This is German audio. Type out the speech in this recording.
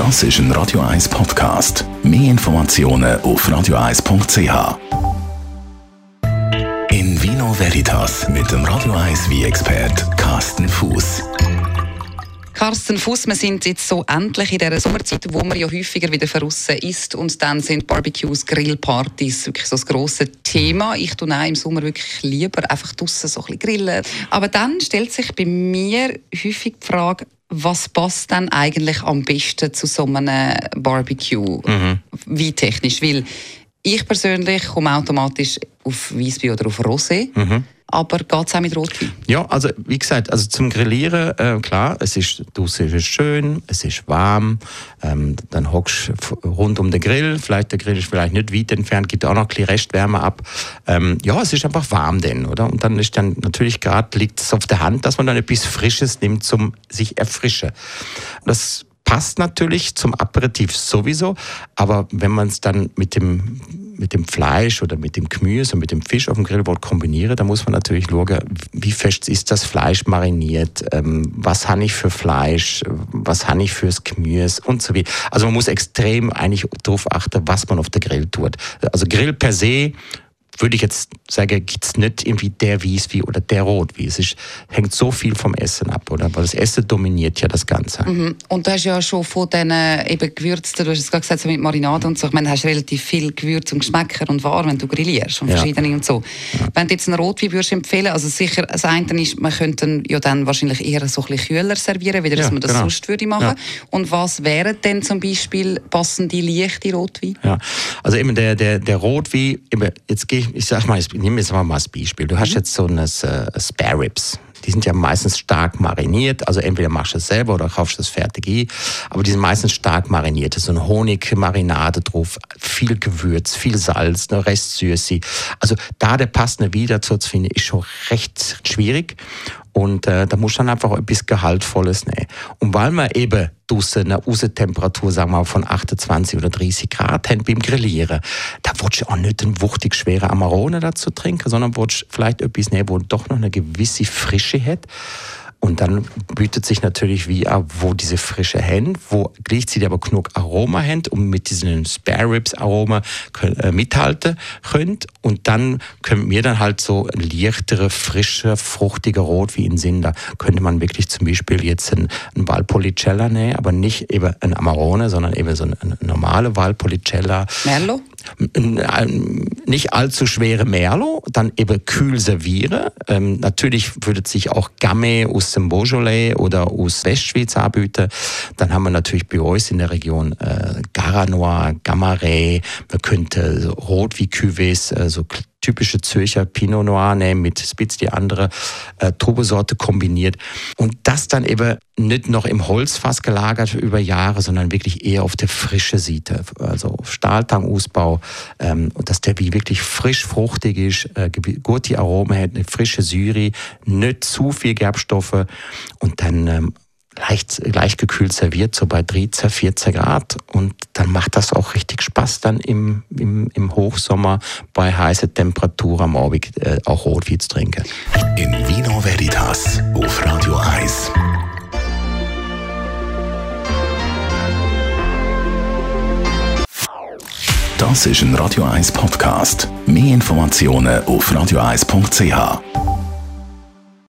Das ist ein Radio 1 Podcast. Mehr Informationen auf radio1.ch. In Vino Veritas mit dem Radio 1 wie expert Carsten Fuß. Carsten Fuß, wir sind jetzt so endlich in dieser Sommerzeit, wo man ja häufiger wieder verrissen ist und dann sind Barbecues, Grillpartys wirklich so das grosse Thema. Ich tue auch im Sommer wirklich lieber einfach draußen so ein bisschen grillen. Aber dann stellt sich bei mir häufig die Frage, was passt dann eigentlich am besten zu so einem Barbecue? Mhm. Wie technisch? Weil ich persönlich komme automatisch auf Weißbier oder auf Rosé. Mhm. Aber geht es auch mit Rotwein? Ja, also wie gesagt, also zum Grillieren, äh, klar, es ist, draußen ist es schön, es ist warm, ähm, dann hockst du rund um den Grill, vielleicht der Grill ist vielleicht nicht weit entfernt, gibt auch noch ein bisschen Restwärme ab. Ähm, ja, es ist einfach warm denn, oder? Und dann ist dann natürlich gerade, liegt es auf der Hand, dass man dann etwas Frisches nimmt zum sich erfrischen. Das passt natürlich zum Aperitif sowieso, aber wenn man es dann mit dem mit dem Fleisch oder mit dem Gemüse und mit dem Fisch auf dem Grill kombinieren, dann muss man natürlich schauen, wie fest ist das Fleisch mariniert, ähm, was habe ich für Fleisch, was habe ich fürs Gemüse und so weiter. Also man muss extrem eigentlich darauf achten, was man auf der Grill tut. Also Grill per se würde ich jetzt sagen, gibt es nicht irgendwie der Wieswi oder der Rotwies. Es ist, hängt so viel vom Essen ab, oder? Weil das Essen dominiert ja das Ganze. Mhm. Und du hast ja schon von diesen eben Gewürzen, du hast es gerade gesagt, so mit Marinade und so, ich meine, du hast relativ viel Gewürz und Geschmäcker und Waren, wenn du grillierst und ja. verschiedene und so. Ja. Wenn du jetzt einen Rotwein würdest empfehlen, also sicher, das eine ist, man könnte ja dann wahrscheinlich eher so ein bisschen kühler servieren, wie ja, man das genau. sonst würde machen. Und was wären denn zum Beispiel passende leichte Rotwein? Ja, also eben der, der, der Rotwein, eben, jetzt gehe ich ich sag mal, ich nehme jetzt mal als Beispiel. Du hast mhm. jetzt so eine äh, Spare Ribs. Die sind ja meistens stark mariniert. Also entweder machst du es selber oder kaufst das fertig ein. Aber die sind meistens stark mariniert. So eine Honigmarinade drauf, viel Gewürz, viel Salz, eine Restsüße. Also da der passende Wein dazu zu finden, ist schon recht schwierig. Und äh, da muss dann einfach etwas Gehaltvolles nehmen. Und weil man eben draussen eine Außentemperatur, sagen wir mal, von 28 oder 30 Grad haben beim Grillieren, willst du auch nicht einen wuchtig schweren Amarone dazu trinken, sondern willst vielleicht etwas nehmen, wo doch noch eine gewisse Frische hat. Und dann bietet sich natürlich wie auch, wo diese frische Hände, wo gleichzeitig aber genug Aroma haben, um mit diesen Spare Ribs Aroma äh, mithalten könnt. Und dann können wir dann halt so leichtere, frische, fruchtige Rot wie in Sinn. Da könnte man wirklich zum Beispiel jetzt ein, ein Valpolicella nehmen, aber nicht eben ein Amarone, sondern eben so ein, ein normale Valpolicella. Merlot? Nicht allzu schwere Merlot, dann eben kühl servieren. Ähm, natürlich würde sich auch Gamay aus dem Beaujolais oder aus Westschweiz anbieten. Dann haben wir natürlich bei uns in der Region äh, Garanois, Gamaret, man könnte Rot wie Cuvées, äh, so typische Zürcher Pinot Noir nehmen mit Spitz die andere äh, Trubesorte kombiniert. Und das dann eben nicht noch im Holzfass gelagert über Jahre, sondern wirklich eher auf der frische Siete, also Stahltangausbau, ähm, dass der wie wirklich frisch fruchtig ist, äh, gut die Aromen hat, eine frische Syri, nicht zu viel Gerbstoffe. Und dann ähm, leicht, gekühlt serviert, so bei 13, 14 Grad. Und dann macht das auch richtig Spaß, dann im, im, im Hochsommer bei heißer Temperatur am Abend äh, auch Rotwein zu trinken. In Vino Veritas auf Radio 1. Das ist ein Radio 1 Podcast. Mehr Informationen auf radio1.ch.